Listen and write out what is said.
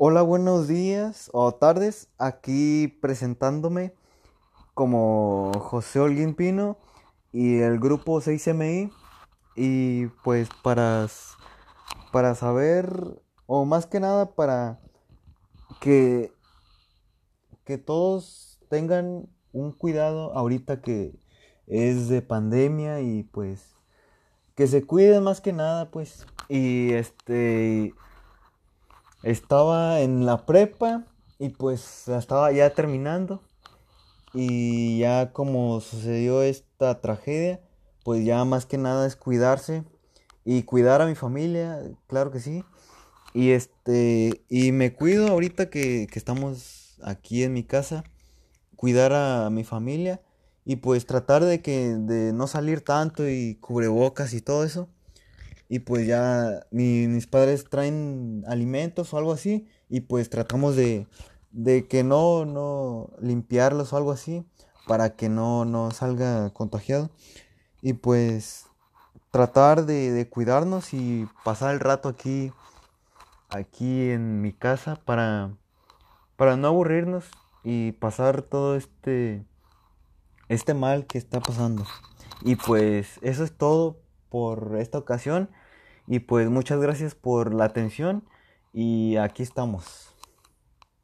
Hola, buenos días o tardes. Aquí presentándome como José Holguín Pino y el grupo 6MI. Y pues para, para saber, o más que nada para que, que todos tengan un cuidado ahorita que es de pandemia y pues que se cuiden más que nada pues y este estaba en la prepa y pues estaba ya terminando. Y ya como sucedió esta tragedia, pues ya más que nada es cuidarse y cuidar a mi familia, claro que sí. Y este, y me cuido ahorita que, que estamos aquí en mi casa, cuidar a mi familia y pues tratar de que de no salir tanto y cubrebocas y todo eso y pues ya mis padres traen alimentos o algo así y pues tratamos de, de que no, no limpiarlos o algo así para que no, no salga contagiado y pues tratar de, de, cuidarnos y pasar el rato aquí aquí en mi casa para para no aburrirnos y pasar todo este este mal que está pasando y pues eso es todo por esta ocasión. Y pues muchas gracias por la atención y aquí estamos.